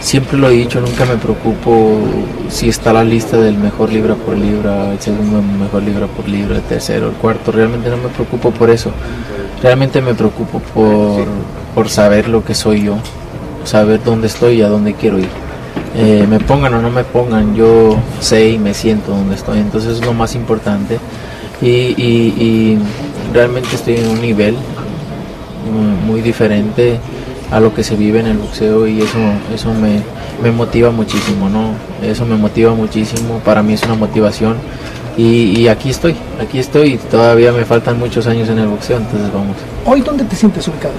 Siempre lo he dicho, nunca me preocupo si está la lista del mejor libra por libra, el segundo mejor libra por libra, el tercero, el cuarto. Realmente no me preocupo por eso. Realmente me preocupo por, por saber lo que soy yo, saber dónde estoy y a dónde quiero ir. Eh, me pongan o no me pongan, yo sé y me siento donde estoy. Entonces es lo más importante. Y, y- realmente estoy en un nivel muy diferente a lo que se vive en el boxeo y eso eso me, me motiva muchísimo no eso me motiva muchísimo para mí es una motivación y, y aquí estoy aquí estoy todavía me faltan muchos años en el boxeo entonces vamos. ¿Hoy dónde te sientes ubicado?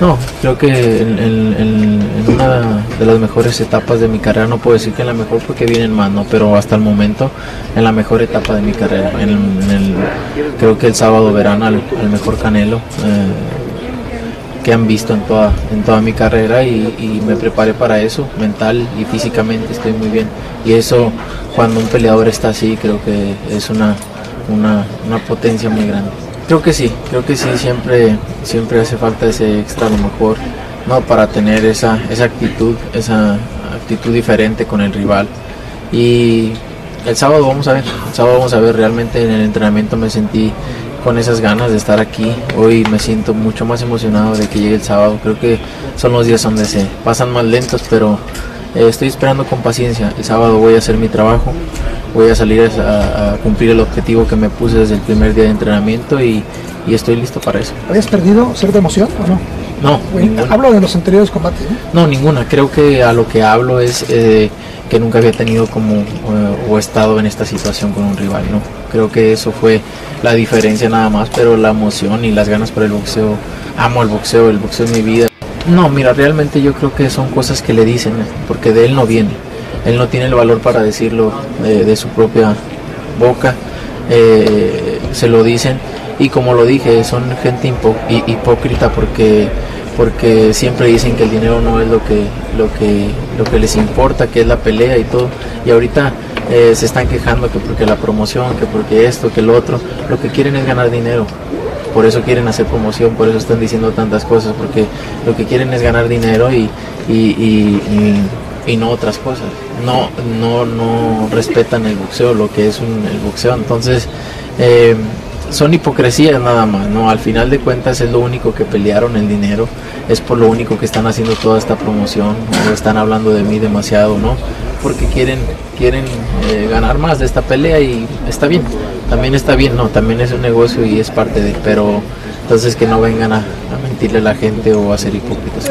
no creo que en, en- en- en una de las mejores etapas de mi carrera no puedo decir que en la mejor porque vienen más no pero hasta el momento en la mejor etapa de mi carrera en, en el, creo que el sábado verán al, al mejor Canelo eh, que han visto en toda, en toda mi carrera y, y me preparé para eso, mental y físicamente estoy muy bien. Y eso, cuando un peleador está así, creo que es una, una, una potencia muy grande. Creo que sí, creo que sí, siempre, siempre hace falta ese extra a lo mejor, ¿no? Para tener esa, esa actitud, esa actitud diferente con el rival. Y el sábado vamos a ver, el sábado vamos a ver, realmente en el entrenamiento me sentí con esas ganas de estar aquí. Hoy me siento mucho más emocionado de que llegue el sábado. Creo que son los días donde se pasan más lentos, pero eh, estoy esperando con paciencia. El sábado voy a hacer mi trabajo, voy a salir a, a cumplir el objetivo que me puse desde el primer día de entrenamiento y, y estoy listo para eso. ¿Habías perdido cierta emoción o no? No, hablo de los anteriores combates, ¿no? No, ninguna. Creo que a lo que hablo es eh, que nunca había tenido como eh, o estado en esta situación con un rival, ¿no? Creo que eso fue la diferencia nada más, pero la emoción y las ganas por el boxeo, amo el boxeo, el boxeo es mi vida. No, mira, realmente yo creo que son cosas que le dicen, porque de él no viene. Él no tiene el valor para decirlo de, de su propia boca. eh, se lo dicen y como lo dije, son gente hipo- hi- hipócrita porque porque siempre dicen que el dinero no es lo que lo que lo que les importa, que es la pelea y todo. Y ahorita eh, se están quejando que porque la promoción, que porque esto, que lo otro, lo que quieren es ganar dinero. Por eso quieren hacer promoción, por eso están diciendo tantas cosas, porque lo que quieren es ganar dinero y, y, y- no otras cosas. No, no, no respetan el boxeo, lo que es un- el boxeo. Entonces, eh, son hipocresías nada más, ¿no? Al final de cuentas es lo único que pelearon el dinero, es por lo único que están haciendo toda esta promoción, o están hablando de mí demasiado, ¿no? porque quieren, quieren eh, ganar más de esta pelea y está bien, también está bien, no, también es un negocio y es parte de, pero entonces que no vengan a, mentirle a la gente o a ser hipócritas.